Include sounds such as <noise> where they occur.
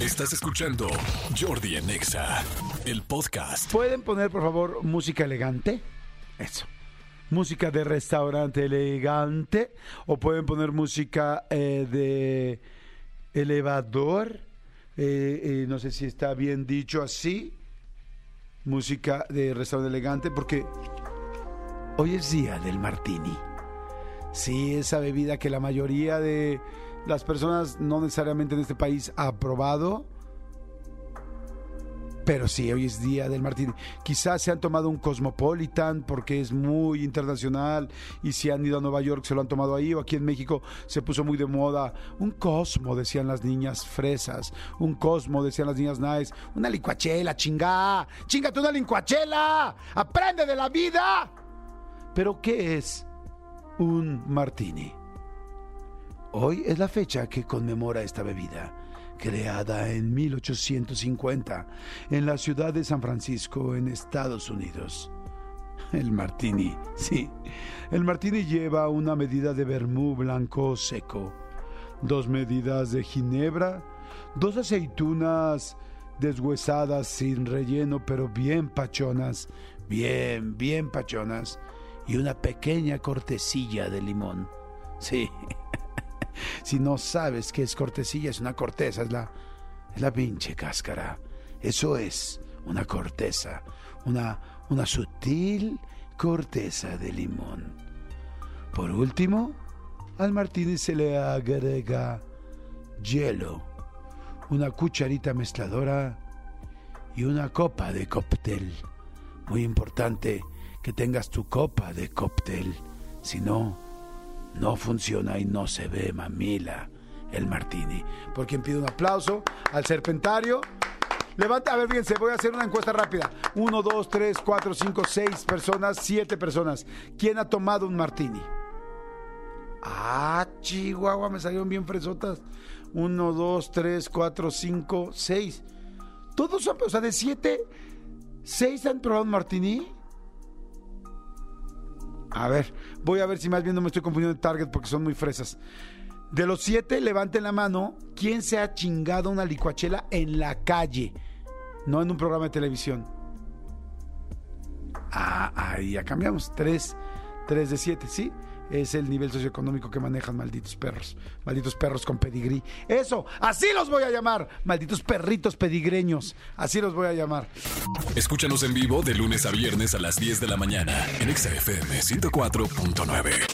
Estás escuchando Jordi en Exa, el podcast. ¿Pueden poner, por favor, música elegante? Eso. Música de restaurante elegante. O pueden poner música eh, de elevador. Eh, no sé si está bien dicho así. Música de restaurante elegante, porque hoy es día del martini. Sí, esa bebida que la mayoría de las personas, no necesariamente en este país, ha probado. Pero sí, hoy es día del martini. Quizás se han tomado un Cosmopolitan porque es muy internacional y si han ido a Nueva York se lo han tomado ahí o aquí en México se puso muy de moda. Un Cosmo, decían las niñas fresas. Un Cosmo, decían las niñas nice. Una licuachela, chingá. Chingate una licuachela. Aprende de la vida. Pero ¿qué es un martini? Hoy es la fecha que conmemora esta bebida, creada en 1850 en la ciudad de San Francisco, en Estados Unidos. El martini, <laughs> sí. El martini lleva una medida de vermú blanco seco, dos medidas de ginebra, dos aceitunas deshuesadas sin relleno, pero bien pachonas, bien, bien pachonas, y una pequeña cortecilla de limón. Sí. Si no sabes qué es cortesilla, es una corteza, es la, es la pinche cáscara. Eso es una corteza, una, una sutil corteza de limón. Por último, al martini se le agrega hielo, una cucharita mezcladora y una copa de cóctel. Muy importante que tengas tu copa de cóctel, si no, no funciona y no se ve, mamila, el martini. Por quien pide un aplauso al serpentario. Levanta, a ver, fíjense, voy a hacer una encuesta rápida. Uno, dos, tres, cuatro, cinco, seis personas, siete personas. ¿Quién ha tomado un martini? Ah, chihuahua, me salieron bien fresotas. Uno, dos, tres, cuatro, cinco, seis. Todos son, o sea, de siete, seis han probado un martini. A ver, voy a ver si más bien no me estoy confundiendo de target porque son muy fresas. De los siete, levanten la mano. ¿Quién se ha chingado una licuachela en la calle? No en un programa de televisión. Ah, ahí ya cambiamos. Tres, tres de siete, ¿sí? Es el nivel socioeconómico que manejan malditos perros. Malditos perros con pedigrí. Eso, así los voy a llamar. Malditos perritos pedigreños. Así los voy a llamar. Escúchanos en vivo de lunes a viernes a las 10 de la mañana en XFM 104.9.